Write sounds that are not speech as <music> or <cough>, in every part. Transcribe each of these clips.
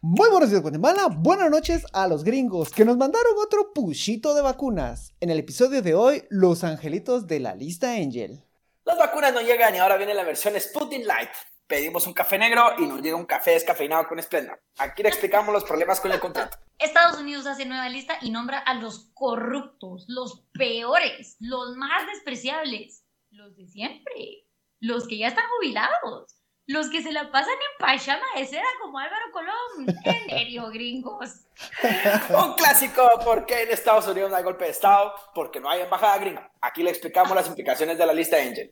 Muy buenos días, Guatemala. Buenas noches a los gringos que nos mandaron otro pushito de vacunas. En el episodio de hoy, los angelitos de la lista Angel. Las vacunas no llegan y ahora viene la versión Sputnik Light. Pedimos un café negro y nos llega un café descafeinado con Splenda. Aquí le explicamos los problemas con el contrato. Estados Unidos hace nueva lista y nombra a los corruptos, los peores, los más despreciables, los de siempre, los que ya están jubilados, los que se la pasan en pachama de seda como Álvaro Colón. En serio, <laughs> gringos. Un clásico, porque en Estados Unidos no hay golpe de Estado, porque no hay embajada gringa. Aquí le explicamos las implicaciones de la lista Angel.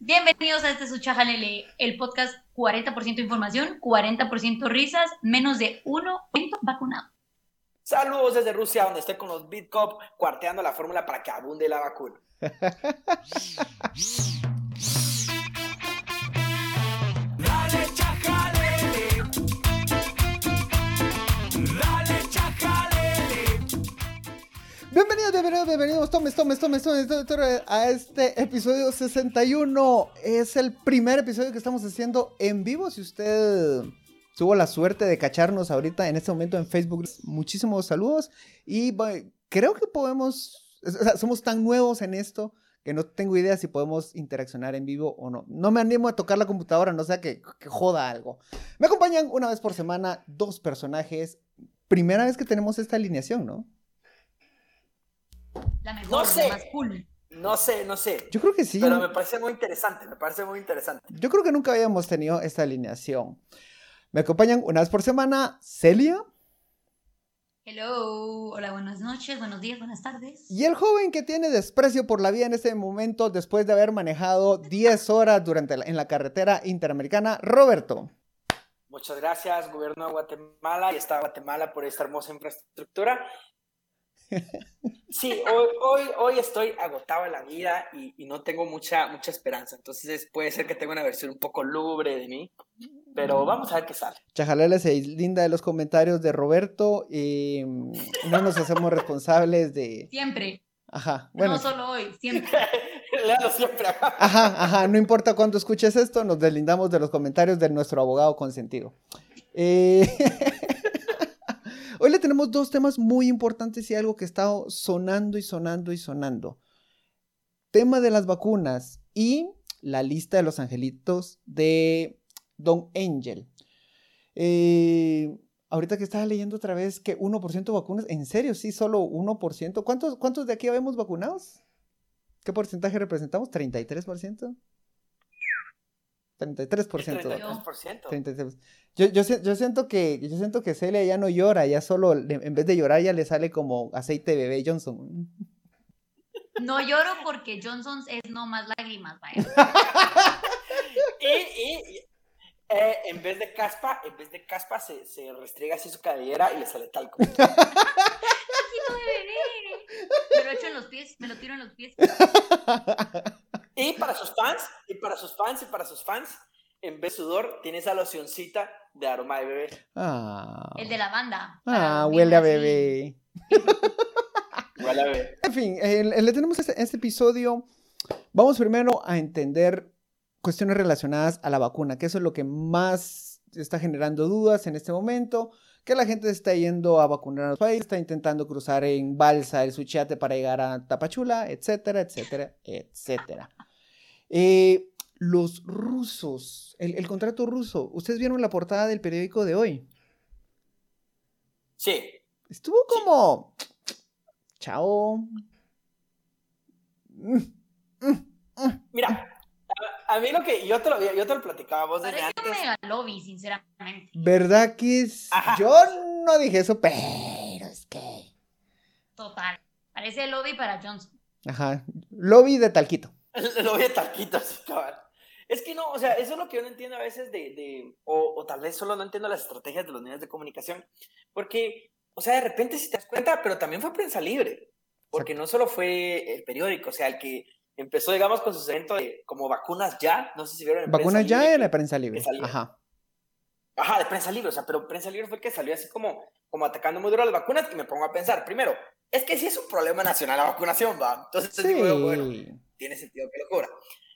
Bienvenidos a este su Chajalele, el podcast 40% información, 40% risas, menos de 1% vacunado. Saludos desde Rusia, donde estoy con los Bitcop cuarteando la fórmula para que abunde la vacuna. <laughs> Bienvenidos, bienvenidos, bienvenidos. Tomes, tomes, tomes, tomes, a este episodio 61. Es el primer episodio que estamos haciendo en vivo. Si usted tuvo la suerte de cacharnos ahorita en este momento en Facebook, muchísimos saludos. Y creo que podemos, o sea, somos tan nuevos en esto que no tengo idea si podemos interaccionar en vivo o no. No me animo a tocar la computadora, no sea que, que joda algo. Me acompañan una vez por semana dos personajes. Primera vez que tenemos esta alineación, ¿no? La mejor, No sé. la más cool. No sé, no sé. Yo creo que sí. Pero me parece muy interesante, me parece muy interesante. Yo creo que nunca habíamos tenido esta alineación. Me acompañan una vez por semana Celia Hello, hola, buenas noches, buenos días, buenas tardes. y el joven que tiene desprecio por la vida en este momento después de haber manejado 10 horas durante la- en la carretera interamericana, Roberto. Muchas gracias, gobierno de Guatemala y Estado de Guatemala por esta hermosa infraestructura. Sí, hoy, hoy, hoy estoy agotado en la vida y, y no tengo mucha, mucha esperanza. Entonces puede ser que tenga una versión un poco lúgubre de mí, pero vamos a ver qué sale. Chajalele se linda de los comentarios de Roberto y mm, no nos hacemos responsables de... Siempre, Ajá, bueno. no solo hoy, siempre. <laughs> Léalo siempre. Ajá, ajá, no importa cuándo escuches esto, nos deslindamos de los comentarios de nuestro abogado consentido. Eh, <laughs> dos temas muy importantes y algo que está sonando y sonando y sonando. Tema de las vacunas y la lista de los angelitos de Don Angel. Eh, ahorita que estaba leyendo otra vez que 1% vacunas, en serio, sí, solo 1%. ¿Cuántos, cuántos de aquí habemos vacunados? ¿Qué porcentaje representamos? ¿33%? 33%. Yo. 33%. 33. Yo, yo, yo siento que yo siento que Celia ya no llora, ya solo en vez de llorar ya le sale como aceite de bebé Johnson. No lloro porque Johnson es no más lágrimas, vaya. <laughs> Y, y, y, eh, en vez de caspa, en vez de caspa se, se restriega así su cabellera y le sale talco. <laughs> Quiero de bebé. Me lo echo en los pies, me lo tiro en los pies. <laughs> Y para sus fans, y para sus fans, y para sus fans, en vez de sudor, tiene esa locioncita de aroma de bebé. Ah, El de la banda. ah huele a bebé. <laughs> Huele a bebé. En fin, eh, le tenemos este, este episodio. Vamos primero a entender cuestiones relacionadas a la vacuna, que eso es lo que más está generando dudas en este momento. Que la gente está yendo a vacunar a los países, está intentando cruzar en balsa el Suchiate para llegar a Tapachula, etcétera, etcétera, etcétera. Eh, los rusos, el, el contrato ruso. ¿Ustedes vieron la portada del periódico de hoy? Sí. Estuvo como. Chao. Mm, mm, mm. Mira, a, mí lo que yo te lo, yo te lo platicaba vos desde antes. mega lobby, sinceramente. ¿Verdad que es? Ajá. Yo no dije eso, pero es que. Total. Parece lobby para Johnson. Ajá. Lobby de Talquito. <laughs> Lo voy a así, cabal. Es que no, o sea, eso es lo que yo no entiendo a veces de, de o, o tal vez solo no entiendo las estrategias de los medios de comunicación, porque, o sea, de repente si te das cuenta, pero también fue prensa libre, porque no solo fue el periódico, o sea, el que empezó, digamos, con sus eventos de como vacunas ya, no sé si vieron en Vacunas Prensa ya Libre, que- prensa libre. que salía. Ajá. Ajá, de prensa libre, o sea, pero prensa libre fue el que salió así como, como atacando muy duro a las vacunas y me pongo a pensar, primero, es que sí es un problema nacional la vacunación, va. Entonces digo bueno, Sí. tiene sentido que lo cobra.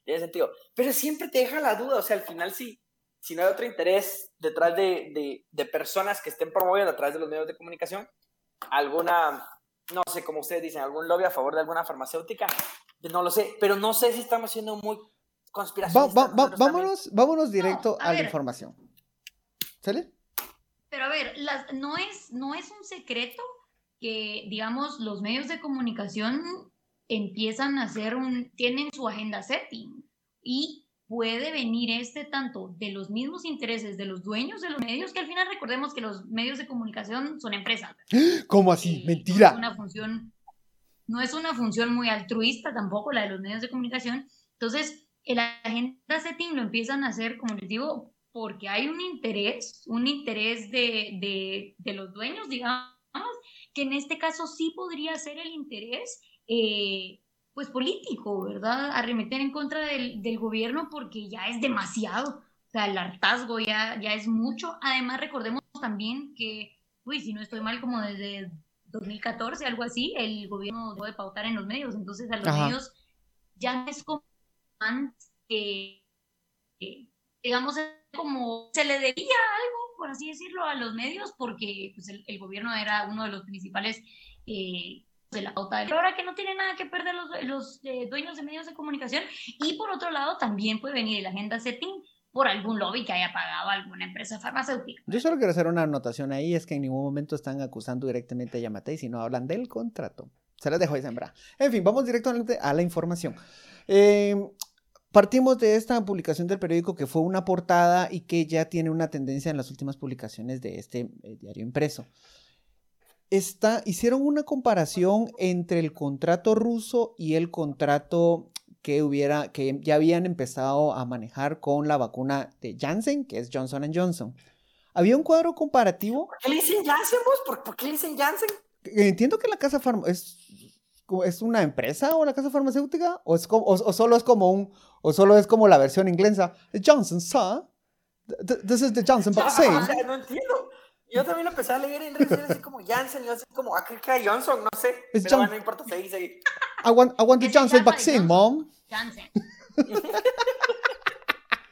Tiene sentido. Pero siempre te deja la duda, o sea, al final si, si no hay otro interés detrás de, de, de personas que estén promoviendo a través de los medios de comunicación alguna, no sé, como ustedes dicen, algún lobby a favor de alguna farmacéutica, no lo sé, pero no sé si estamos siendo muy conspiracionistas. va- va- vámonos, vámonos directo a a, la información. ¿Sale? Pero a ver, las, no, es, no es un secreto que, digamos, los medios de comunicación empiezan a hacer un, tienen su agenda setting y puede venir este tanto de los mismos intereses de los dueños de los medios, que al final recordemos que los medios de comunicación son empresas. ¿Cómo Eh, así? No es Mentira. una función, no es una función muy altruista tampoco la de los medios de comunicación. Entonces, el agenda setting lo empiezan a hacer, como les digo, porque hay un interés, un interés de, de, de los dueños, digamos, que en este caso sí podría ser el interés, eh, pues político, ¿verdad? Arremeter en contra del, del gobierno porque ya es demasiado. O sea, el hartazgo ya, ya es mucho. Además, recordemos también que, uy, si no estoy mal, como desde 2014, algo así, el gobierno dejó de pautar en los medios. Entonces, a los Ajá. medios ya no es como antes que, que, digamos, como se le debía algo, por así decirlo, a los medios, porque pues, el, gobierno era uno de los principales eh, de la pauta. Pero ahora que no tiene nada que perder los, los eh, dueños de medios de comunicación. Y por otro lado, también puede venir la agenda setting por algún lobby que haya pagado alguna empresa farmacéutica. Yo solo quiero hacer una anotación ahí, es que en ningún momento están acusando directamente a Yamatei, sino hablan del contrato. Se las dejo ahí sembrar. En fin, vamos directamente a la información. Eh, partimos de esta publicación del periódico que fue una portada y que ya tiene una tendencia en las últimas publicaciones de este eh, diario impreso. Está, hicieron una comparación entre el contrato ruso y el contrato que hubiera, que ya habían empezado a manejar con la vacuna de Janssen, que es Johnson Johnson. Había un cuadro comparativo. ¿Por qué le dicen Janssen, vos? ¿Por, por qué le dicen Janssen? Entiendo que la casa farma es, es una empresa o la casa farmacéutica o, es como, o, o solo es como un o solo es como la versión inglesa Johnson sir th- this is the Johnson vaccine O sea, no entiendo. Yo también lo empecé a leer en redes sociales así como Janssen, yo así como, ah, que era Johnson, no sé. Es Pero bueno, no importa, se dice ahí. I want, I want the Johnson vaccine Johnson. mom <laughs> Janssen.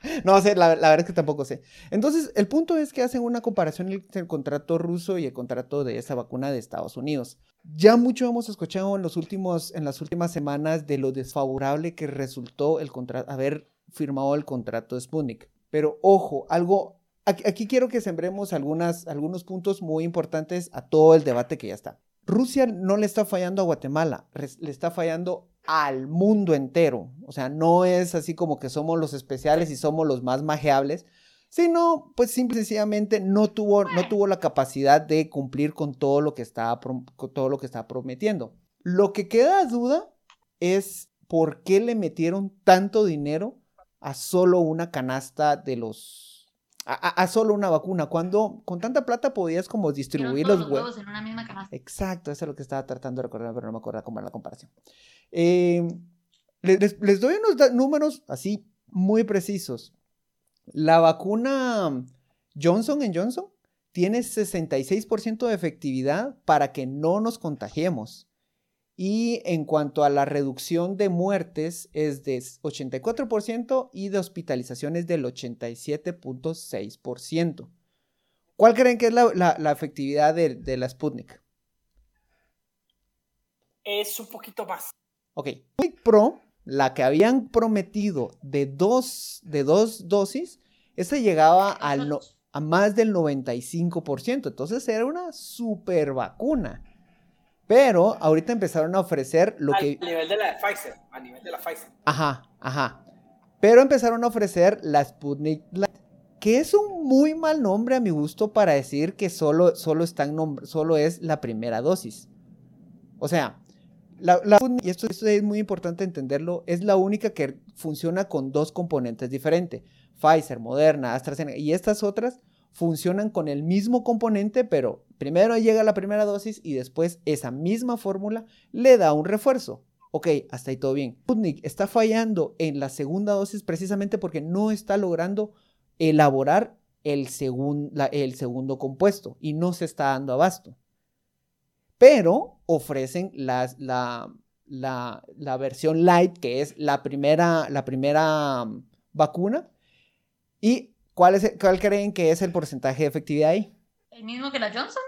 <laughs> No sé, la, verdad es que tampoco sé. Entonces, el punto es que hacen una comparación entre el contrato ruso y el contrato de esa vacuna de Estados Unidos. Ya mucho hemos escuchado en, los últimos, en las últimas semanas de lo desfavorable que resultó el haber firmado el contrato de Sputnik. Pero ojo, algo, aquí, quiero que sembremos algunas, algunos puntos muy importantes a todo el debate que ya está. Rusia no le está fallando a Guatemala, le está fallando al mundo entero. O sea, no es así como que somos los especiales y somos los más majeables, sino pues simple y sencillamente no tuvo, no tuvo la capacidad de cumplir con todo lo que estaba, todo lo que estaba prometiendo. Lo que queda duda es por qué le metieron tanto dinero a solo una canasta de los... A, solo una vacuna, cuando con tanta plata podías como distribuir todos los huevos. en una misma canasta. Exacto, eso es lo que estaba tratando de recordar, pero no me acuerdo cómo era la comparación. Eh, le- les, les doy unos números así muy precisos. La vacuna Johnson Johnson tiene 66% de efectividad para que no nos contagiemos. Y en cuanto a la reducción de muertes es de 84% y de hospitalizaciones del 87.6%. ¿Cuál creen que es la, la- la efectividad de, de la Sputnik? Es un poquito más. Ok. Sputnik Pro, la que habían prometido de dos, de dos dosis, esa llegaba al no- a más del 95%. Entonces era una super vacuna. Pero ahorita empezaron a ofrecer lo Al que... nivel de la Pfizer. A nivel de la Pfizer. Ajá, ajá. Pero empezaron a ofrecer la Sputnik Light, que es un muy mal nombre a mi gusto para decir que solo, solo, están solo es la primera dosis. O sea, la, la Sputnik, y esto, esto es muy importante entenderlo, es la única que funciona con dos componentes diferentes. Pfizer, Moderna, AstraZeneca y estas otras funcionan con el mismo componente, pero primero llega la primera dosis y después esa misma fórmula le da un refuerzo. Ok, hasta ahí todo bien. Sputnik está fallando en la segunda dosis precisamente porque no está logrando elaborar el, segundo compuesto y no se está dando abasto. Pero ofrecen la- la versión light, que es la primera, la primera mm, vacuna. Y ¿cuál, es, ¿cuál creen que es el porcentaje de efectividad ahí? El mismo que la Johnson.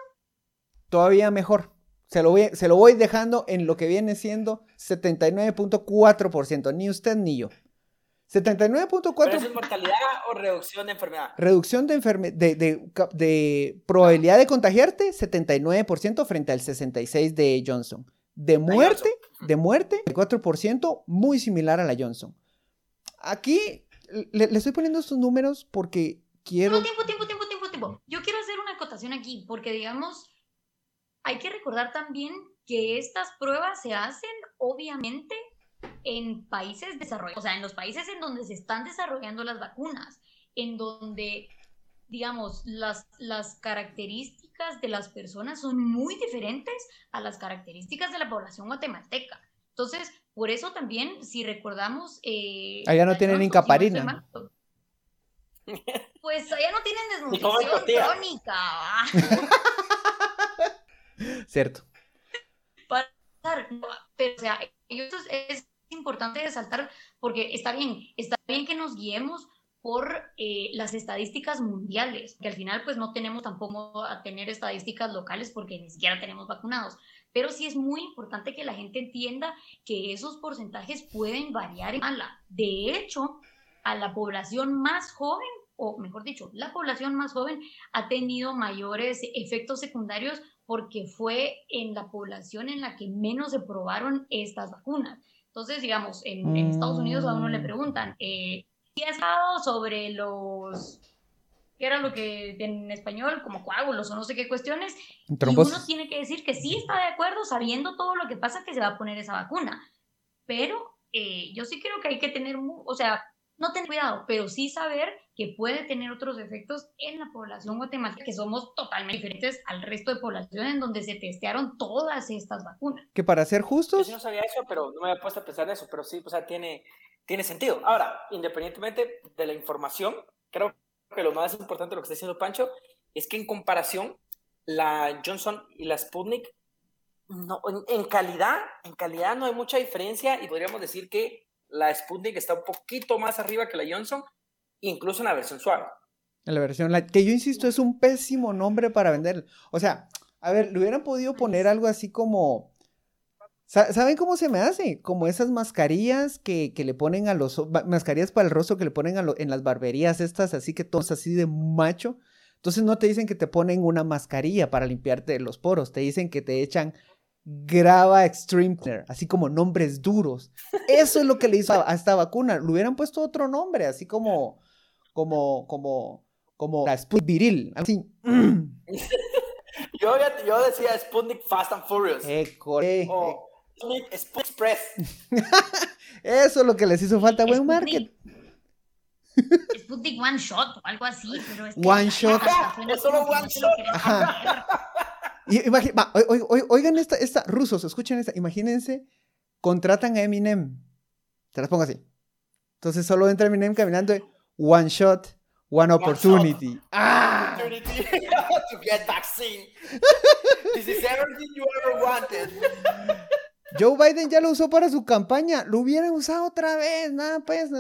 Todavía mejor. Se lo, voy, se lo voy dejando en lo que viene siendo 79.4%. Ni usted ni yo. ¿Pero eso 79.4% es mortalidad o reducción de enfermedad? reducción de, enferme- de, de, de probabilidad de contagiarte, 79% frente al 66% de Johnson. De muerte, Johnson. de muerte, 4%, muy similar a la Johnson. Aquí le, le estoy poniendo estos números porque quiero... No, tiempo, tiempo, tiempo, tiempo, tiempo. Yo quiero hacer una acotación aquí, porque digamos, hay que recordar también que estas pruebas se hacen, obviamente, en países desarrollados, o sea, en los países en donde se están desarrollando las vacunas, en donde, digamos, las, las características de las personas son muy diferentes a las características de la población guatemalteca. Entonces, por eso también, si recordamos... eh, Allá no tienen incaparina. Pues allá no tienen <laughs> desnutrición crónica. ¿va? <laughs> Cierto. No, Pero, o sea, esto es, es importante resaltar porque está bien, está bien que nos guiemos por eh, las estadísticas mundiales, que al final pues no tenemos tampoco a tener estadísticas locales porque ni siquiera tenemos vacunados, pero sí es muy importante que la gente entienda que esos porcentajes pueden variar en. De hecho, a la población más joven, o mejor dicho, la población más joven ha tenido mayores efectos secundarios porque fue en la población en la que menos se probaron estas vacunas. Entonces, digamos, en, en Estados Unidos a uno le Mm. preguntan, eh, ¿qué has dado sobre los, qué era lo que en español, como coágulos o no sé qué cuestiones? Y Trombosis. uno tiene que decir que sí está de acuerdo, sabiendo todo lo que pasa que se va a poner esa vacuna. Pero eh, yo sí creo que hay que tener, o sea, no tener cuidado, pero sí saber que puede tener otros efectos en la población guatemalteca, que somos totalmente diferentes al resto de población en donde se testearon todas estas vacunas. Que para ser Yo justos, sí no sabía eso, pero no me había puesto a pensar en eso, pero sí, o sea, tiene, tiene sentido. Ahora, independientemente de la información, creo que lo más importante de lo que está diciendo Pancho es que en comparación, la Johnson y la Sputnik, no, en, en calidad, en calidad no hay mucha diferencia y podríamos decir que la Sputnik está un poquito más arriba que la Johnson, incluso en la versión suave. en la versión light, que yo insisto, es un pésimo nombre para vender. O sea, a ver, le hubieran podido poner algo así como. Sa- ¿Saben cómo se me hace? Como esas mascarillas que, que le ponen a los. ma- Mascarillas para el rostro que le ponen a lo- en las barberías, estas así que todos así de macho. Entonces no te dicen que te ponen una mascarilla para limpiarte los poros, te dicen que te echan Grava Extreme Cleaner, así como nombres duros. Eso es lo que le hizo a, a esta vacuna. Le hubieran puesto otro nombre, así como, como, como, como la Sput Viril, así. <laughs> Yo, yo decía Sputnik Fast and Furious. Eh, core- Sputnik Express. Eso es lo que les hizo falta, buen market. Sputnik One Shot o algo así, pero es que One shot. Es solo one shot. Y va, oi- oi- oi- oigan esta, esta, rusos, escuchen esta, imagínense, contratan a Eminem. Te las pongo así. Entonces solo entra Eminem caminando, de, one shot, one opportunity. ¡Ah! opportunity <laughs> to get vaccine. This is everything you ever wanted. Joe Biden ya lo usó para su campaña, lo hubiera usado otra vez, nada, pues,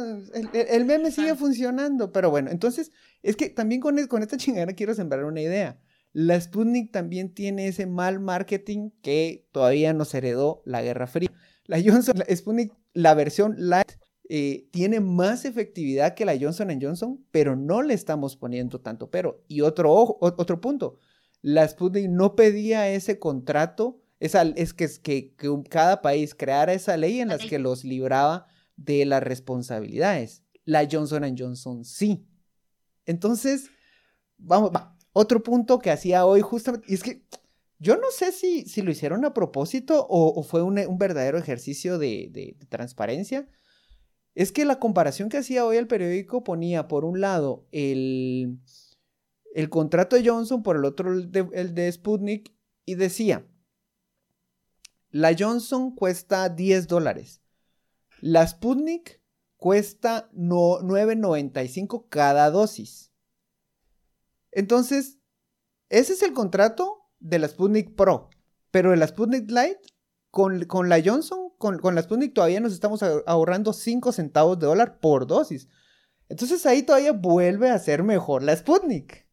el, meme sigue funcionando, pero bueno, entonces, es que también con, es- con esta chingadera quiero sembrar una idea. La Sputnik también tiene ese mal marketing que todavía nos heredó la Guerra Fría. La Johnson, la Sputnik, la versión light, eh, tiene más efectividad que la Johnson Johnson, pero no le estamos poniendo tanto pero. Y otro, ojo- otro punto, la Sputnik no pedía ese contrato, esa, es que, que, que cada país creara esa ley en La las que los libraba de las responsabilidades. La Johnson Johnson sí. Entonces, vamos, va. Otro punto que hacía hoy justamente, y es que yo no sé si, si lo hicieron a propósito o, o fue un, un verdadero ejercicio de, de- de transparencia. Es que la comparación que hacía hoy el periódico ponía por un lado el, el contrato de Johnson, por el otro el de, el de Sputnik, y decía, la Johnson cuesta 10 dólares, la Sputnik cuesta no, 9.95 cada dosis. Entonces, ese es el contrato de la Sputnik Pro, pero de la Sputnik Lite, con, con la Johnson, con, con la Sputnik todavía nos estamos ahorrando 5 centavos de dólar por dosis. Entonces ahí todavía vuelve a ser mejor la Sputnik.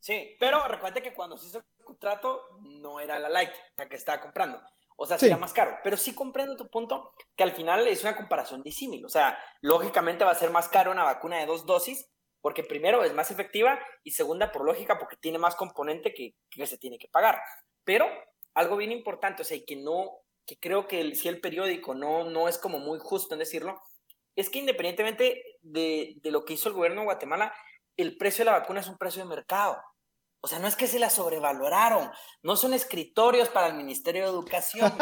Sí, pero recuerda que cuando se hizo el contrato no era la Light la que estaba comprando. O sea, Sí. sería más caro. Pero sí comprendo tu punto que al final es una comparación disímil. O sea, lógicamente va a ser más caro una vacuna de dos dosis porque primero es más efectiva y segunda por lógica porque tiene más componente que, que se tiene que pagar. Pero algo bien importante, o sea, y que no, que creo que el- si el periódico no, no es como muy justo en decirlo, es que independientemente de, de lo que hizo el gobierno de Guatemala, el precio de la vacuna es un precio de mercado. O sea, no es que se la sobrevaloraron, no son escritorios para el Ministerio de Educación,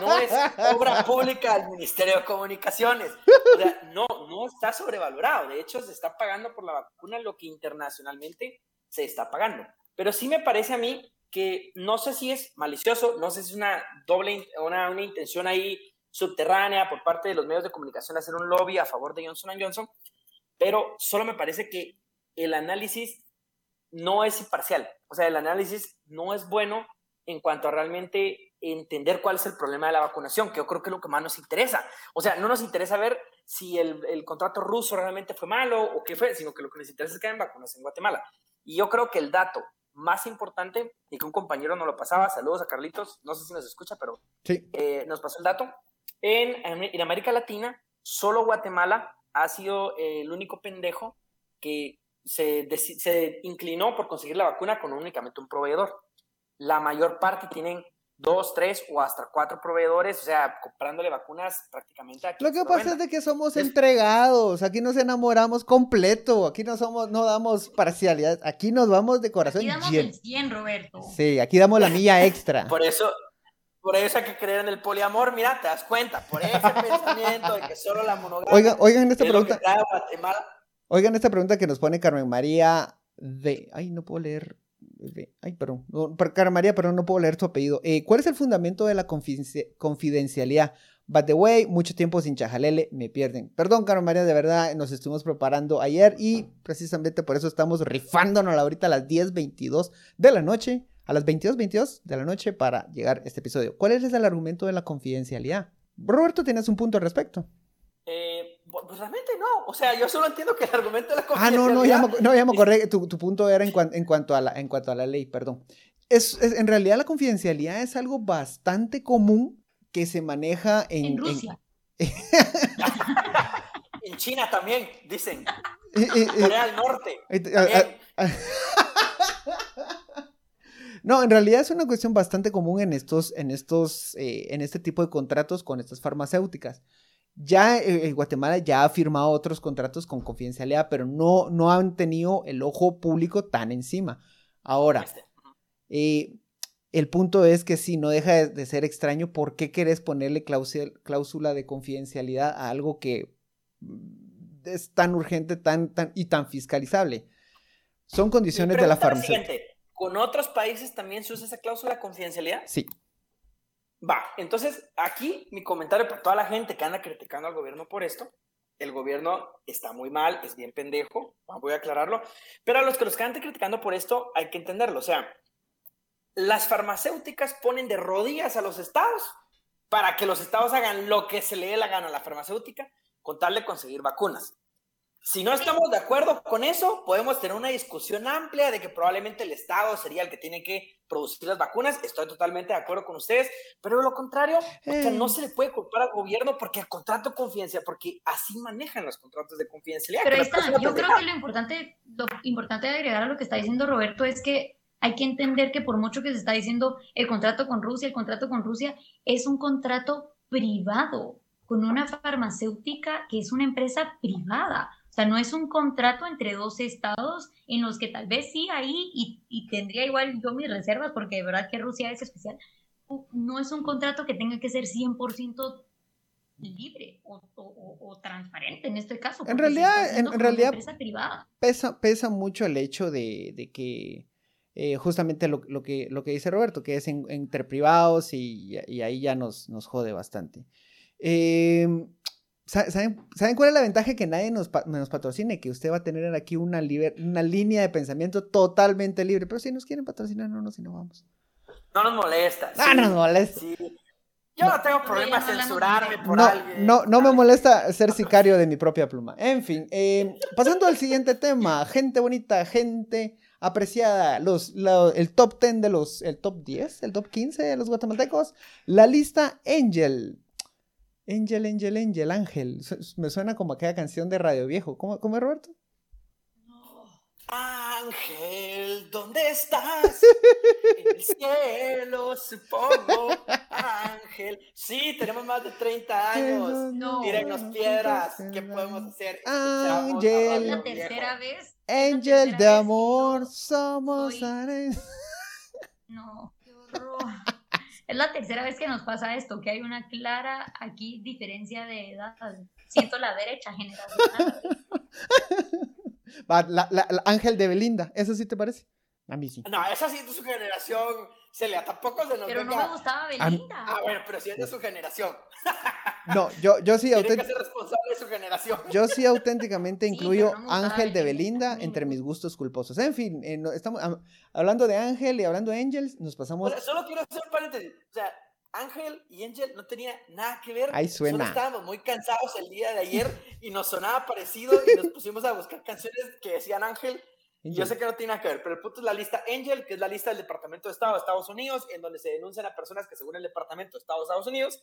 no es obra pública del Ministerio de Comunicaciones. O sea, no, no está sobrevalorado. De hecho, se está pagando por la vacuna lo que internacionalmente se está pagando. Pero sí me parece a mí que no sé si es malicioso, no sé si es una doble, una, una intención ahí subterránea por parte de los medios de comunicación hacer un lobby a favor de Johnson Johnson, pero solo me parece que el análisis no es imparcial. O sea, el análisis no es bueno en cuanto a realmente entender cuál es el problema de la vacunación, que yo creo que es lo que más nos interesa. O sea, no nos interesa ver si el, el contrato ruso realmente fue malo o qué fue, sino que lo que nos interesa es que hayan vacunas en Guatemala. Y yo creo que el dato más importante, y que un compañero nos lo pasaba, saludos a Carlitos, no sé si nos escucha, pero Sí. eh, nos pasó el dato. En, en- América Latina, solo Guatemala ha sido el único pendejo que se, se inclinó por conseguir la vacuna con únicamente un proveedor. La mayor parte tienen dos, tres o hasta cuatro proveedores, o sea, comprándole vacunas prácticamente a quien Lo que pasa venda. es de que somos Es- entregados, aquí nos enamoramos completo, aquí no somos, no damos parcialidad, aquí nos vamos de corazón Aquí damos lleno. el 100, Roberto. Sí, aquí damos la milla extra. Por eso, por eso hay que creer en el poliamor, mira, te das cuenta, por ese <laughs> pensamiento de que solo la monogamia Oigan, oigan esta es lo que pregunta, trae a Guatemala. Oigan esta pregunta que nos pone Carmen María de, ay, no puedo leer, ay, perdón, Carmen María, perdón, no puedo leer tu apellido. Eh, ¿Cuál es el fundamento de la confidencia- confidencialidad? By the way, mucho tiempo sin chajalele, me pierden. Perdón, Carmen María, de verdad, nos estuvimos preparando ayer y precisamente por eso estamos rifándonos ahorita a las 10.22 de la noche, a las 22.22 de la noche para llegar a este episodio. ¿Cuál es el argumento de la confidencialidad? Roberto, tienes un punto al respecto. Eh, pues realmente no, o sea, yo solo entiendo que el argumento de la Ah, no, no, ya me, confidencialidad- no, ya me acordé. Tu, tu punto era en, cuan- en, cuanto a la, en cuanto a la ley, perdón. Es, es- en realidad la confidencialidad es algo bastante común que se maneja en... En Rusia. <laughs> En China también, dicen, eh, eh, eh, Corea del Norte. eh, a- También. a- No, en realidad es una cuestión bastante común en estos, en estos, eh, en este tipo de contratos con estas farmacéuticas. Ya eh, Guatemala ya ha firmado otros contratos con confidencialidad, pero no, no han tenido el ojo público tan encima. Ahora, Este, eh, el punto es que sí, no deja de, de ser extraño por qué querés ponerle cláusula, de confidencialidad a algo que mm, es tan urgente tan, tan, y tan fiscalizable. Son condiciones de la siguiente, ¿Con otros países también se usa esa cláusula de confidencialidad? Sí. Va, entonces aquí mi comentario para toda la gente que anda criticando al gobierno por esto, el gobierno está muy mal, es bien pendejo, voy a aclararlo, pero a los que los que andan criticando por esto hay que entenderlo, o sea, las farmacéuticas ponen de rodillas a los estados para que los estados hagan lo que se le dé la gana a la farmacéutica con tal de conseguir vacunas. Si no estamos de acuerdo con eso, podemos tener una discusión amplia de que probablemente el Estado sería el que tiene que producir las vacunas. Estoy totalmente de acuerdo con ustedes, pero de lo contrario, o sea, Eh. no se le puede culpar al gobierno porque el contrato de confidencialidad, porque así manejan los contratos de confidencialidad. Pero ahí está, yo creo que lo importante, lo importante de agregar a lo que está diciendo Roberto es que hay que entender que por mucho que se está diciendo el contrato con Rusia, el contrato con Rusia es un contrato privado con una farmacéutica que es una empresa privada. O sea, no es un contrato entre dos estados en los que tal vez sí ahí y, y tendría igual yo mis reservas porque de verdad que Rusia es especial. No es un contrato que tenga que ser 100% libre o, o- o- o transparente en este caso. En realidad- en- en realidad-. Pesa, pesa mucho el hecho de, de que eh, justamente lo, lo que, lo que dice Roberto, que es en- entre privados y, y ahí ya nos, nos jode bastante. Eh, sa- ¿saben, ¿Saben cuál es la ventaja que nadie nos, pa- nos patrocine? Que usted va a tener aquí una, liber- una línea de pensamiento totalmente libre. Pero si nos quieren patrocinar, no, no, si no vamos. No nos molesta. No sí, nos molesta. sí. Yo no, tengo problema no censurarme por No, alguien. no, no me molesta ser sicario de mi propia pluma. En fin, eh, pasando al siguiente tema, gente bonita, gente apreciada, los, la- el top 10 de los, el top 10, el top 15 de los guatemaltecos, la lista Angel. Angel, Angel, Angel, Ángel. Me suena como aquella canción de Radio Viejo. ¿Cómo, cómo es, Roberto? Ángel, ¿dónde estás? <laughs> En el cielo, supongo. Ángel. Sí, tenemos más de 30 años. No. Tírennos piedras. ¿Qué podemos hacer? Ángel. La tercera vez. Angel tercera de amor, somos soy- arena. <laughs> No, qué horror. Es la tercera vez que nos pasa esto, que hay una clara aquí diferencia de edad. Siento la derecha generacional. <laughs> Va, la, la- la Ángel de Belinda, ¿eso sí te parece? A mí sí. No, esa sí es su generación. Celia, tampoco se nos Pero no me gustaba Belinda. Ah, bueno, pero si es de su generación. <laughs> No, yo, yo sí, Tiene que autént- ser responsable de su generación. yo sí auténticamente <laughs> incluyo pero no Ángel de Belinda, entre mis gustos culposos. En fin, eh, no- estamos am- hablando de Ángel y hablando de Angels, nos O pasamos... sea, solo quiero hacer un paréntesis. O sea, Ángel y Angel no tenía nada que ver. Ahí suena. Solo estábamos muy cansados el día de ayer <laughs> y nos sonaba parecido y nos pusimos a buscar canciones que decían Ángel. Y yo Angel. sé que no tiene nada que ver, pero el punto es la lista Angel, que es la lista del Departamento de Estado de Estados Unidos, en donde se denuncian a personas que según el Departamento de Estado de Estados Unidos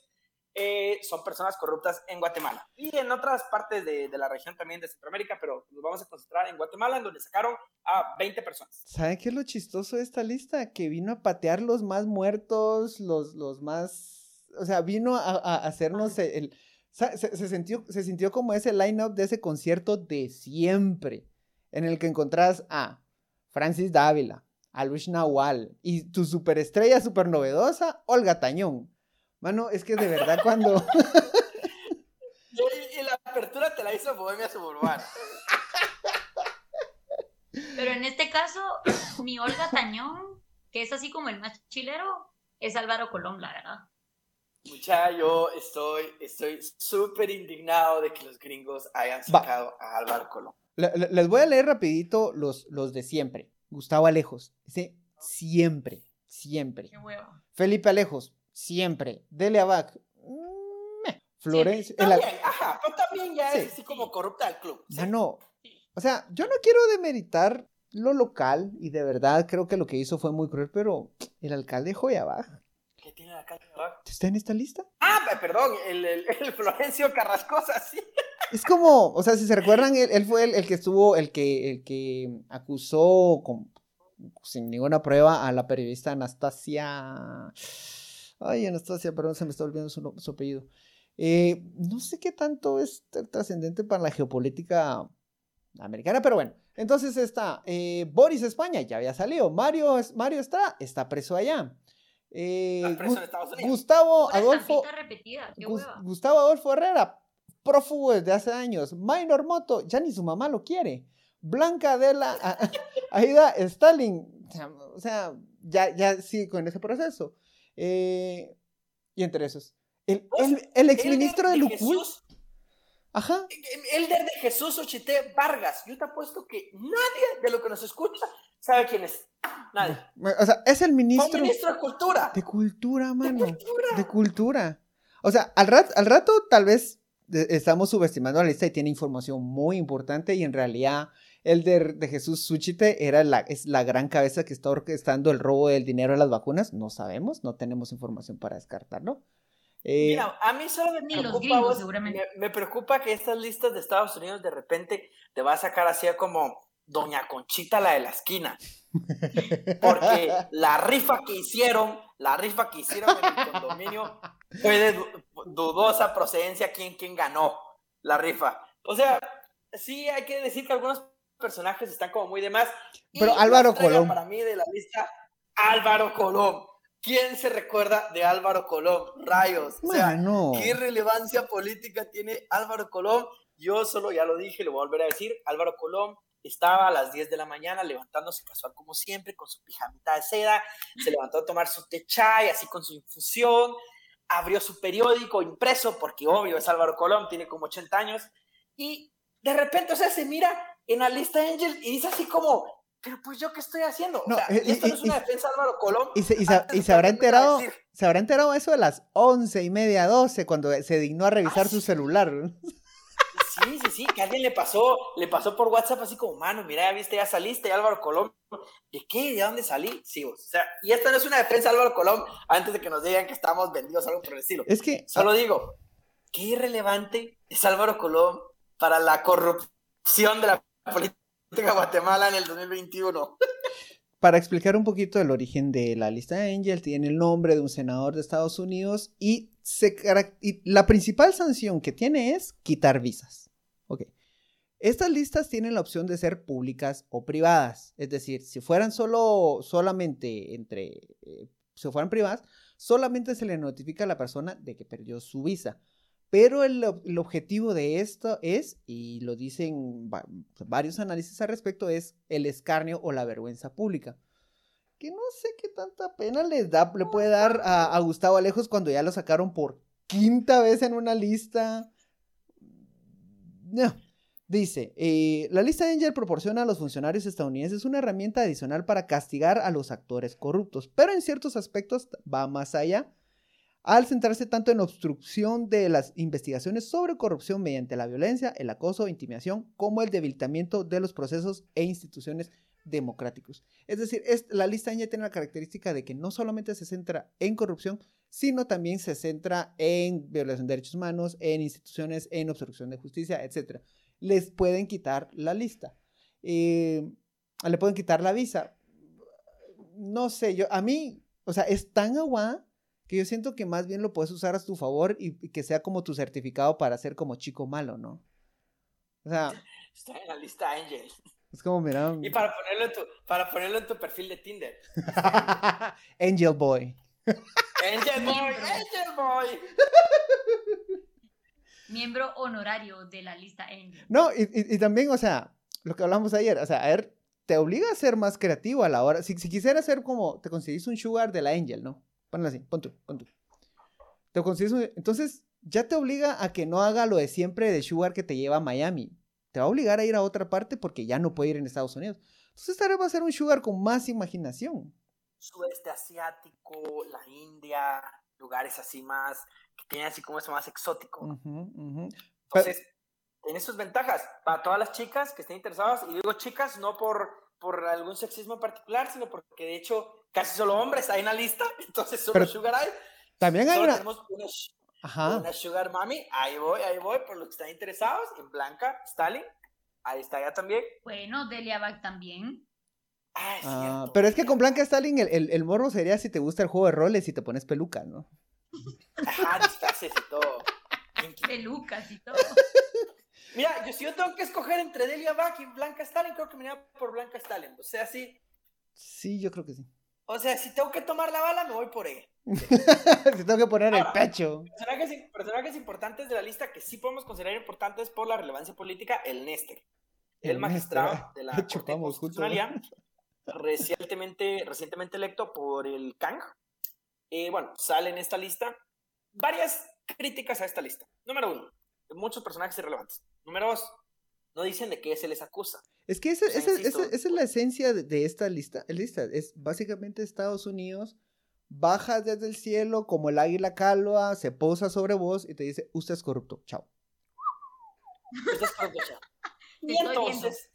eh, son personas corruptas en Guatemala. Y en otras partes de, de la región también de Centroamérica, pero nos vamos a concentrar en Guatemala, en donde sacaron a 20 personas. ¿Saben qué es lo chistoso de esta lista? Que vino a patear los más muertos, los, los más... O sea, vino a, a hacernos el... el- se, se sintió, se sintió como ese line-up de ese concierto de siempre, en el que encontrás a Francis Dávila, a Luis Nahual y tu superestrella super novedosa, Olga Tañón. Mano, es que de verdad cuando... <laughs> <laughs> Y, y la apertura te la hizo Bohemia Suburbana. Pero en este caso, mi Olga Tañón, que es así como el más chilero, es Álvaro Colón, la verdad. Mucha, yo estoy estoy súper indignado de que los gringos hayan Va. sacado a Álvaro Colón. Le- le- Les voy a leer rapidito los, los de siempre. Gustavo Alejos, siempre, siempre. Qué hueva. Felipe Alejos, siempre. Delia Bach, mm, meh. Florencia. el al- También, ajá, pero también ya Sí. es así como corrupta del club. sí. Mano, o sea, yo no quiero demeritar lo local y de verdad creo que lo que hizo fue muy cruel, pero el alcalde de Joyabaj ¿Qué tiene la calle de abajo? está en esta lista. Ah, pe- perdón, el, el, el Florencio Carrascosa, sí. Es como, o sea, si se recuerdan, él, él fue el, el que estuvo, el que, el que acusó con- sin ninguna prueba a la periodista Anastasia. Ay, Anastasia, perdón, se me está olvidando su, apellido. Eh, no sé qué tanto es tr- trascendente para la geopolítica americana, pero bueno. Entonces está eh, Boris España, ya había salido. Mario, Mario está, está preso allá. Eh, Está preso Gu- en Estados Unidos. Gustavo Adolfo. repetida, qué Gus- hueva. Gustavo Adolfo Herrera, prófugo desde hace años. Minor Moto, ya ni su mamá lo quiere. Blanca Adela, a- Aida Stalin, o sea, ya, ya sigue con ese proceso. Eh, y entre esos, el, el, el exministro de Lucul, ajá, Elder de Jesús Ochité Vargas. Yo te apuesto que nadie de lo que nos escucha sabe quién es. Nadie. o sea, es el ministro ministro de Cultura. de cultura, De mano. cultura. De cultura. O sea, al, rat- al rato tal vez de- estamos subestimando la lista y tiene información muy importante y en realidad el de, de Jesús Suchite era la, es la gran cabeza que está orquestando el robo del dinero de las vacunas. No sabemos, no tenemos información para descartarlo. Eh, Mira, a mí solo me los preocupa, gringos, vos, seguramente. me, me preocupa que estas listas de Estados Unidos de repente te va a sacar así como Doña Conchita la de la esquina. Porque la rifa que hicieron, la rifa que hicieron en el condominio fue de du- dudosa procedencia quién, quién ganó la rifa. O sea, sí hay que decir que algunos personajes están como muy de más. Y Pero la Álvaro Colón. Para mí de la lista, Álvaro Colón. ¿Quién se recuerda de Álvaro Colón? Rayos. O sea, mano. ¿Qué relevancia política tiene Álvaro Colón? Yo solo ya lo dije, lo voy a volver a decir. Álvaro Colón estaba a las 10 de la mañana levantándose casual como siempre, con su pijamita de seda. Se levantó a tomar su té chai, así con su infusión. Abrió su periódico impreso, porque obvio es Álvaro Colón, tiene como 80 años. Y de repente, o sea, se mira en la lista Angel y dice así como, pero pues yo qué estoy haciendo. O No, sea, eh, y esto y- no es una y- defensa de Álvaro Colón. Y se, y se- se habrá enterado, se habrá enterado eso de las once y media, doce, cuando se dignó a revisar Ah, su celular. Sí, sí, sí, que alguien le pasó, le pasó por WhatsApp así como, mano, mira, ya viste, ya saliste, ya Álvaro Colón. ¿De qué? ¿De dónde salí? Sí, vos, o sea, y esta no es una defensa de Álvaro Colón antes de que nos digan que estamos vendidos, algo por el estilo. Es que, Solo digo, qué irrelevante es Álvaro Colón para la corrupción de la política de Guatemala en el 2021. Para explicar un poquito el origen de la lista de Angel, tiene el nombre de un senador de Estados Unidos y, la principal sanción que tiene es quitar visas. Ok. Estas listas tienen la opción de ser públicas o privadas. Es decir, si fueran solo, solamente entre, eh, si fueran privadas, solamente se le notifica a la persona de que perdió su visa. Pero el, ob- el objetivo de esto es, y lo dicen va- varios análisis al respecto, es el escarnio o la vergüenza pública. Que no sé qué tanta pena da, le puede dar a, a Gustavo Alejos cuando ya lo sacaron por quinta vez en una lista. No. Dice, eh, la lista de Angel proporciona a los funcionarios estadounidenses una herramienta adicional para castigar a los actores corruptos, pero en ciertos aspectos va más allá al centrarse tanto en obstrucción de las investigaciones sobre corrupción mediante la violencia, el acoso, intimidación, como el debilitamiento de los procesos e instituciones democráticos. Es decir, la lista ya tiene la característica de que no solamente se centra en corrupción, sino también se centra en violación de derechos humanos, en instituciones, en obstrucción de justicia, etc. Les pueden quitar la lista. Eh, le pueden quitar la visa. No sé, yo, a mí, o sea, es tan aguada que yo siento que más bien lo puedes usar a tu favor y, y que sea como tu certificado para ser como chico malo, ¿no? O sea, <laughs> Está en la lista Angel. es como, mira, Y para ponerlo en tu, para ponerlo en tu perfil de Tinder. <laughs> Angel Boy. Angel Boy, Angel Boy. Miembro honorario de la lista Angel. No, y, y- y también, o sea, lo que hablamos ayer, o sea, a ver, te obliga a ser más creativo a la hora. Si, si quisieras ser como, te conseguís un sugar de la Angel, ¿no? Ponlo así, pon tú, pon tú. Te consigues entonces, ya te obliga a que no haga lo de siempre de sugar que te lleva a Miami. Te va a obligar a ir a otra parte porque ya no puede ir en Estados Unidos. Entonces, tal vez va a ser un sugar con más imaginación. Sudeste asiático, la India, lugares así más, que tienen así como eso más exótico. Ujú, ujú. Entonces, tiene sus ventajas para todas las chicas que estén interesadas. Y digo chicas no por, por algún sexismo en particular, sino porque de hecho casi solo hombres hay en la lista. <laughs> Entonces, solo Pero sugar hay. También hay una... tenemos una, Ajá. una sugar mami. Ahí voy, ahí voy, por los que están interesados. En Blanca, Stalin. Ahí está ya también. Bueno, Delia Bach también. Ah, es Ah, cierto. pero es que con Blanca Stalin el, el, el morbo sería si te gusta el juego de roles y te pones peluca, ¿no? Ajá, disfraces y todo. <laughs> Pelucas y todo. <laughs> Mira, yo, si yo tengo que escoger entre Delia Bach y Blanca Stalin, creo que me iría por Blanca Stalin. O sea, sí. Sí, yo creo que sí. O sea, si tengo que tomar la bala, me voy por ella. <laughs> si tengo que poner el pecho. Personajes, personajes importantes de la lista que sí podemos considerar importantes por la relevancia política, el Néstor. El, El magistrado Néstor, de la <laughs> Corte. Constitucionalidad, <laughs> recientemente, recientemente electo por el CANG. Eh, bueno, sale en esta lista varias críticas a esta lista. Número uno, muchos personajes irrelevantes. Número dos, no dicen de qué se les acusa. Es que esa, O sea, esa- insisto, esa- esa es la esencia de, de esta lista. lista. Es básicamente Estados Unidos baja desde el cielo como el águila calva, se posa sobre vos y te dice, usted es corrupto, chao. Esto es corrupción. <laughs> Te Y entonces,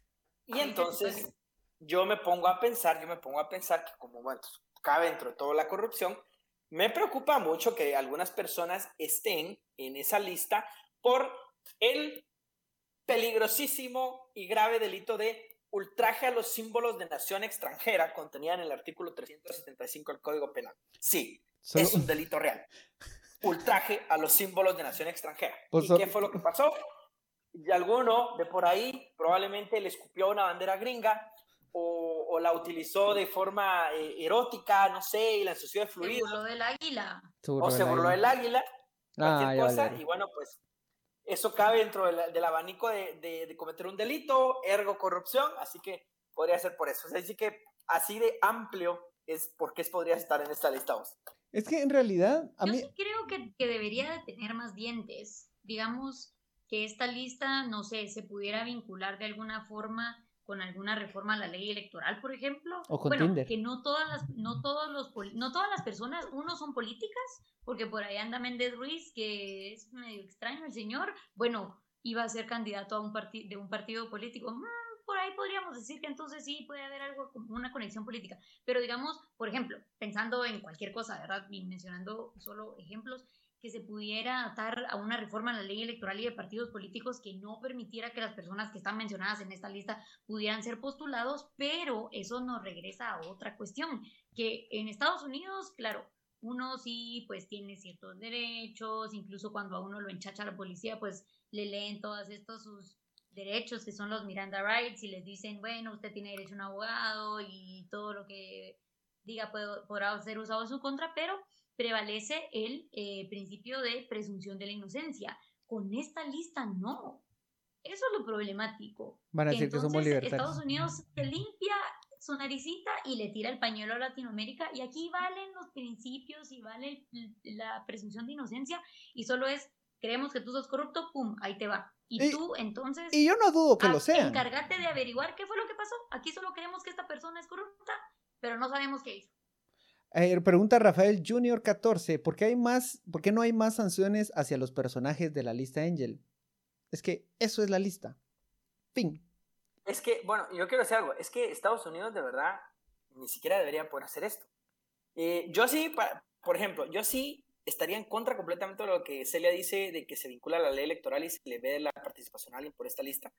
y entonces yo me pongo a pensar, yo me pongo a pensar que como, bueno, cabe dentro de toda la corrupción, me preocupa mucho que algunas personas estén en esa lista por el peligrosísimo y grave delito de ultraje a los símbolos de nación extranjera contenida en el artículo 375 del Código Penal. Sí, Solo- es un delito real. Ultraje a los símbolos de nación extranjera. Pues ¿Y so- qué fue lo que pasó? Y alguno de por ahí probablemente le escupió una bandera gringa o, o la utilizó de forma eh, erótica, no sé, y la ensució de Se fluido, burló del águila. o se burló del águila, cualquier Ah, ya cosa, vale. y bueno, pues eso cabe dentro del, del abanico de, de- de cometer un delito, ergo corrupción, así que podría ser por eso. O sea, así que así de amplio es por qué podrías estar en esta lista vos. Es que en realidad, a Yo mí... sí creo que, que debería de tener más dientes. Digamos que esta lista, no sé, se pudiera vincular de alguna forma con alguna reforma a la ley electoral, por ejemplo. O con bueno, Tinder. que no todas las, no todos los, no todas las personas, uno son políticas, porque por ahí anda Méndez Ruiz, que es medio extraño el señor, bueno, iba a ser candidato a un partido de un partido político. Mm, por ahí podríamos decir que entonces sí puede haber algo como una conexión política. Pero digamos, por ejemplo, pensando en cualquier cosa, ¿verdad? Y mencionando solo ejemplos, que se pudiera atar a una reforma a la ley electoral y de partidos políticos que no permitiera que las personas que están mencionadas en esta lista pudieran ser postulados, pero eso nos regresa a otra cuestión, que en Estados Unidos, claro, uno sí pues tiene ciertos derechos, incluso cuando a uno lo enchacha la policía, pues le leen todos estos sus derechos que son los Miranda Rights y les dicen, bueno, usted tiene derecho a un abogado y todo lo que diga puede- podrá ser usado en su contra, pero prevalece el eh, principio de presunción de la inocencia. Con esta lista no. Eso es lo problemático. Van a decir que somos Entonces, libertarios. Estados Unidos se limpia su naricita y le tira el pañuelo a Latinoamérica y aquí valen los principios y vale la presunción de inocencia y solo es creemos que tú sos corrupto, pum, ahí te va. Y, Y- tú entonces Y yo no dudo que lo sean. encárgate de averiguar qué fue lo que pasó. Aquí solo creemos que esta persona es corrupta, pero no sabemos qué hizo. Eh, pregunta Rafael Junior 14, ¿por qué, hay más, ¿por qué no hay más sanciones hacia los personajes de la lista Angel? Es que eso es la lista. Fin. Es que, bueno, yo quiero decir algo. Es que Estados Unidos, de verdad, ni siquiera debería poder hacer esto. Eh, yo sí, por ejemplo, yo sí estaría en contra completamente de lo que Celia dice de que se vincula a la ley electoral y se le ve la participación a alguien por esta lista.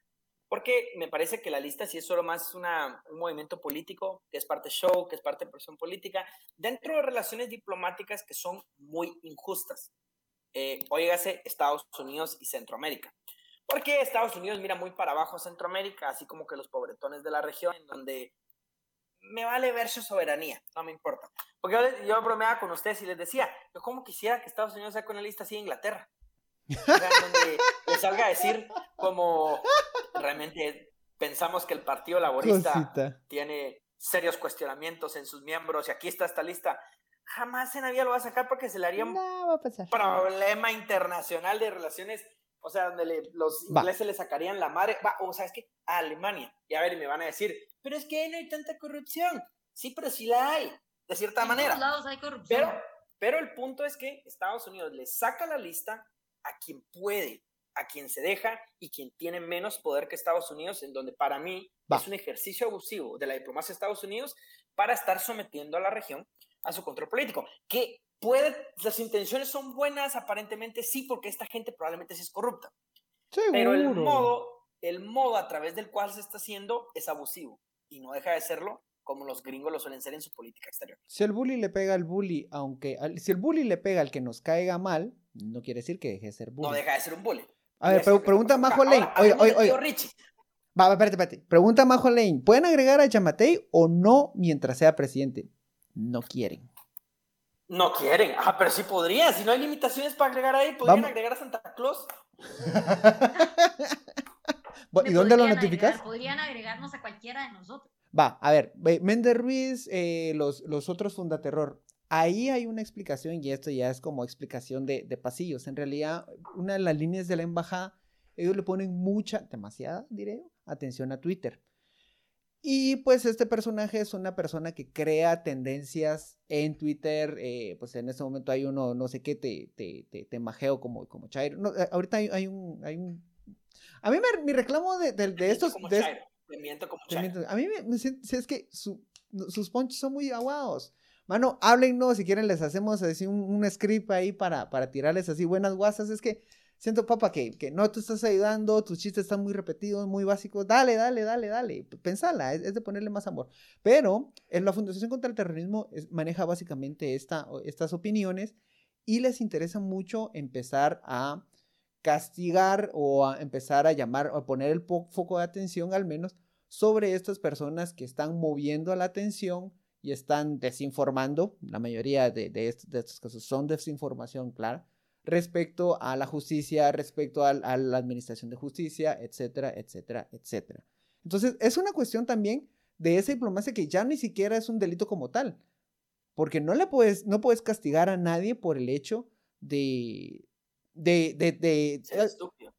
Porque me parece que la lista sí es solo más una, un movimiento político, que es parte show, que es parte de presión política, dentro de relaciones diplomáticas que son muy injustas. Eh, óigase Estados Unidos y Centroamérica. Porque Estados Unidos mira muy para abajo a Centroamérica, así como que los pobretones de la región, en donde me vale ver su soberanía, no me importa. Porque yo, yo bromeaba con ustedes y les decía, yo como quisiera que Estados Unidos saque una lista así de Inglaterra. O sea, donde le salga a decir como realmente pensamos que el Partido Laborista Cosita. tiene serios cuestionamientos en sus miembros y aquí está esta lista. Jamás en la vida lo va a sacar porque se le haría un No va a pasar. problema internacional de relaciones, o sea, donde le- los Va. ingleses le sacarían la madre, va, o sea, es que a Alemania, y a ver, y me van a decir, pero es que no hay tanta corrupción. Sí, pero sí la hay, de cierta En manera. todos lados hay corrupción. Pero, pero el punto es que Estados Unidos le saca la lista a quien puede, a quien se deja y quien tiene menos poder que Estados Unidos, en donde para mí Va. es un ejercicio abusivo de la diplomacia de Estados Unidos para estar sometiendo a la región a su control político. Que puede, las intenciones son buenas, aparentemente sí, porque esta gente probablemente sí es corrupta. Pero el Seguro. modo, el modo a través del cual se está haciendo es abusivo y no deja de serlo como los gringos lo suelen ser en su política exterior. Si el bully le pega al bully, aunque si el bully le pega al que nos caiga mal, no quiere decir que deje de ser bully. No deja de ser un bully. A ver, pre- pregunta Majo. Lane. Oye, oye, oye. tío Richie. Va, va, espérate, espérate. Pregunta Majo Lane. ¿Pueden agregar a Yamatei o no mientras sea presidente? No quieren. No quieren. Ah, pero sí podrían. Si no hay limitaciones para agregar ahí, podrían Vamos. agregar a Santa Claus. <laughs> ¿Y dónde lo podrían notificas? agregar- podrían agregarnos a cualquiera de nosotros. Va, a ver, ve, Méndez Ruiz, eh, los, los otros Fundaterror. Ahí hay una explicación y esto ya es como explicación de, de pasillos. En realidad, una de las líneas de la embajada, ellos le ponen mucha, demasiada, diré atención a Twitter. Y pues este personaje es una persona que crea tendencias en Twitter. eh, pues en este momento hay uno, no sé qué, te, te, te, te majeo como, como Chairo. No, eh, ahorita hay, hay un, hay un... A mí me, mi reclamo de, de- de estos... Como de Chairo. Te miento como Chairo. miento. A mí me, me es que su- sus ponchos son muy aguados. Mano, háblennos, si quieren les hacemos así un, script ahí para, para tirarles así buenas guasas. Es que siento, papá, que, que no te estás ayudando, tus chistes están muy repetidos, muy básicos. Dale, dale, dale, dale. Pensala, es, de ponerle más amor. Pero en la Fundación contra el Terrorismo maneja básicamente esta, estas opiniones y les interesa mucho empezar a castigar o a empezar a llamar o a poner el foco de atención al menos sobre estas personas que están moviendo la atención y están desinformando, la mayoría de, de, est- de estos casos son desinformación clara, respecto a la justicia, respecto a, la administración de justicia, etcétera, etcétera, etcétera. Entonces, es una cuestión también de esa diplomacia que ya ni siquiera es un delito como tal, porque no le puedes, no puedes castigar a nadie por el hecho de, de, de, de, Ser estúpido.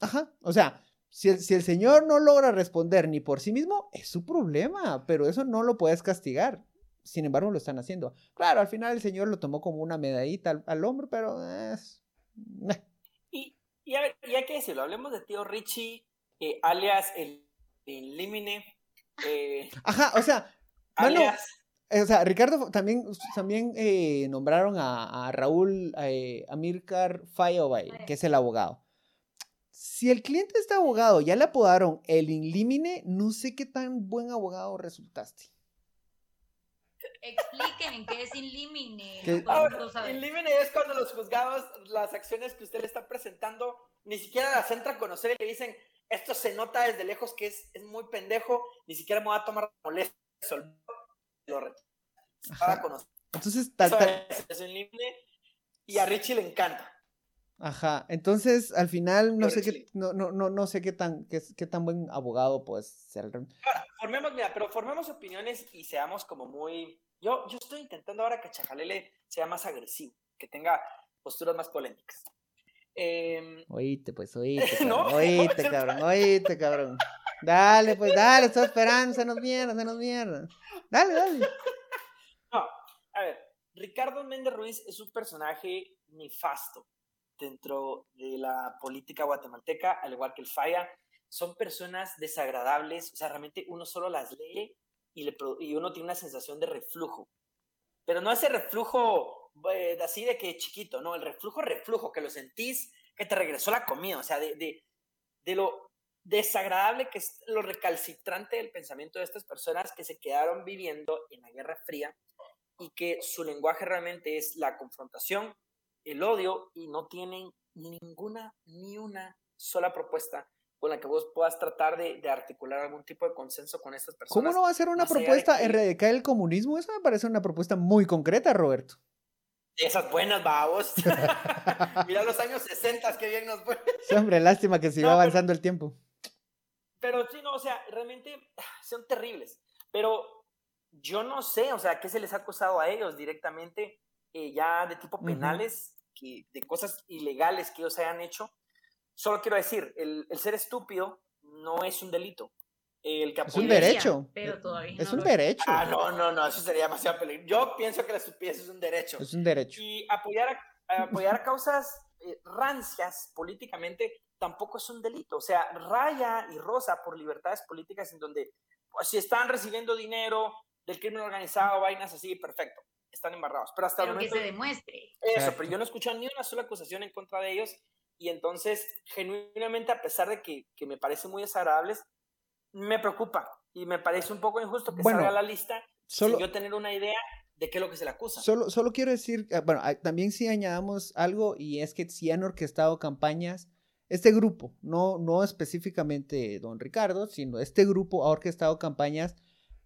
Ajá, o sea, Si el, si el señor no logra responder ni por sí mismo, es su problema, pero eso no lo puedes castigar. Sin embargo, lo están haciendo. Claro, al final el señor lo tomó como una medallita al, al hombro, pero es... meh. Y, y a ver, y hay que decirlo, hablemos de tío Richie, eh, alias el, el Limine, eh, Ajá, o sea, alias... Eh, O sea, Ricardo también, también eh, nombraron a, a Raúl eh, Amílcar Fayobay, que es el abogado. Si el cliente está abogado, ya le apodaron el Inlimine, no sé qué tan buen abogado resultaste. Expliquen en qué es Inlimine. <laughs> ¿Qué? Ahora, es cuando los juzgados, las acciones que usted le está presentando, ni siquiera las entra a conocer y le dicen, esto se nota desde lejos que es, es muy pendejo, ni siquiera me voy a tomar la molestia de resolverlo". Lo para conocer. Entonces, tal, es, es un límite y a Richie le encanta. Ajá. Entonces, al final, no Pero sé qué, no, no, no, no sé qué tan, qué, qué tan buen abogado puedes ser. Ahora, formemos, mira, pero formemos opiniones y seamos como muy... Yo, yo estoy intentando ahora que Chajalele sea más agresivo, que tenga posturas más polémicas. Em, Oíste, pues, oíste, <laughs> No, cabrón, oíste, no, <laughs> cabrón, cabrón. Dale, pues, dale, estoy esperando, se nos mierda, se nos mierda. Dale, dale. No, a ver, Ricardo Méndez Ruiz es un personaje nefasto dentro de la política guatemalteca, al igual que el Falla. Son personas desagradables, o sea, realmente uno solo las lee y, le, y uno tiene una sensación de reflujo. Pero no ese reflujo eh, así de que chiquito, no, el reflujo, reflujo, que lo sentís, que te regresó la comida, o sea, de, de, de lo desagradable que es lo recalcitrante del pensamiento de estas personas que se quedaron viviendo en la Guerra Fría y que su lenguaje realmente es la confrontación, el odio y no tienen ninguna, ni una sola propuesta con la que vos puedas tratar de, de articular algún tipo de consenso con estas personas. ¿Cómo no va a ser una propuesta que- erradicar el comunismo? Eso me parece una propuesta muy concreta, Roberto. Esas buenas babos. <laughs> Mira los años 60, que bien nos fue. Sí, hombre, lástima que siga No, pero- avanzando el tiempo. Pero sí, no, o sea, realmente son terribles. Pero yo no sé, o sea, qué se les ha acusado a ellos directamente, eh, ya de tipo penales, que, de cosas ilegales que ellos hayan hecho. Solo quiero decir, el, el ser estúpido no es un delito. El que Es un derecho. pero todavía Es no un lo derecho. Ah, no, no, no, eso sería demasiado peligroso. Yo pienso que la estupidez es un derecho. Es un derecho. Y apoyar a, a apoyar a causas eh, rancias políticamente tampoco es un delito. O sea, raya y rosa por libertades políticas en donde, pues, si están recibiendo dinero del crimen organizado, vainas así, perfecto, están embarrados. Pero hasta el Pero que momento, se demuestre. eso, Exacto. pero yo no he escuchado ni una sola acusación en contra de ellos. Y entonces, genuinamente, a pesar de que, que me parecen muy desagradables, me preocupa y me parece un poco injusto que Bueno, salga la lista Solo, sin yo tener una idea de qué es lo que se le acusa. Solo, solo quiero decir, ah, bueno, ah, también sí añadamos algo y es que sí han orquestado campañas, este grupo, no, no específicamente don Ricardo, sino este grupo ha orquestado campañas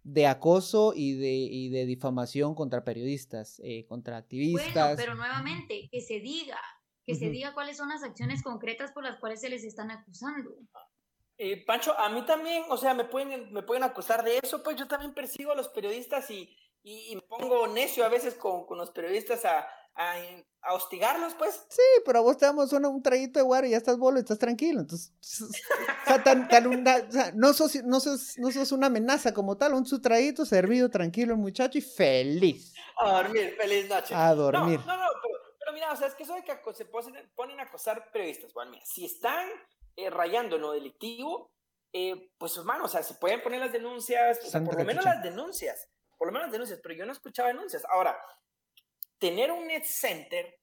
de acoso y de, y de difamación contra periodistas, eh, contra Bueno, activistas. pero nuevamente, que se diga, que se diga cuáles son las acciones concretas por las cuales se les están acusando. Eh, Pancho, a mí también, o sea, me pueden, me pueden acusar de eso, pues yo también persigo a los periodistas y, y, y me pongo necio a veces con, con los periodistas a, a, a hostigarlos, pues. Sí, pero a vos te damos una- un traguito de guaro y ya estás bolo y estás tranquilo. Entonces, o sea, tan- tan una- o sea, no, sos, no, sos, no sos una amenaza como tal, un su traguito servido, tranquilo el muchacho y feliz A dormir, feliz noche. a dormir. No, no, no, pero, pero mira, o sea, es que eso de que se ponen, a acosar periodistas, bueno, mira, si están eh, rayando en lo delictivo, eh, pues hermano, o sea, se pueden poner las denuncias, o sea, por lo menos las denuncias, por lo menos las denuncias, pero yo no escuchaba denuncias. Ahora, tener un net center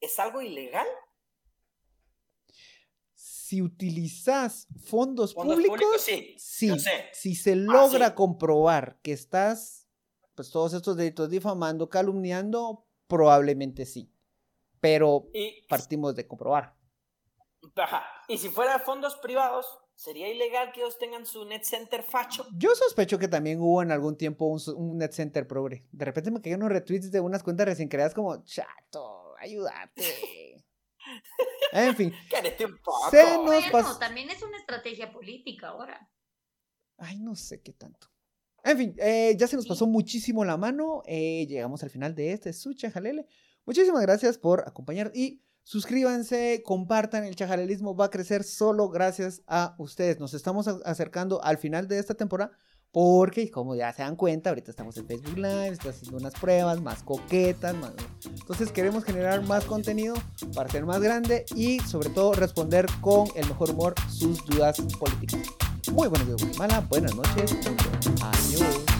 es algo ilegal. Si utilizas fondos, Fondos públicos, públicos, sí, sí, si se logra sí. comprobar que estás, pues todos estos delitos difamando, calumniando, probablemente sí. Pero Y, partimos de comprobar. ajá, y si fuera fondos privados, ¿sería ilegal que ellos tengan su net center facho? Yo sospecho que también hubo en algún tiempo un, net center progre. De repente me caían unos retweets de unas cuentas recién creadas como, chato, ayúdate. <laughs> en fin, Quédate un poco. Se nos Bueno, también es una estrategia política ahora. ay, no sé qué tanto. En fin, eh, ya se nos Sí. pasó muchísimo la mano. eh, llegamos al final de este Sucha Jalele. Muchísimas gracias por acompañar y Suscríbanse, compartan, el chajalelismo va a crecer solo gracias a ustedes. Nos estamos acercando al final de esta temporada porque, como ya se dan cuenta, ahorita estamos en Facebook Live, estamos haciendo unas pruebas más coquetas, más... entonces queremos generar más contenido para ser más grande y sobre todo responder con el mejor humor sus dudas políticas. Muy buenos días, Guatemala, buenas noches. Adiós.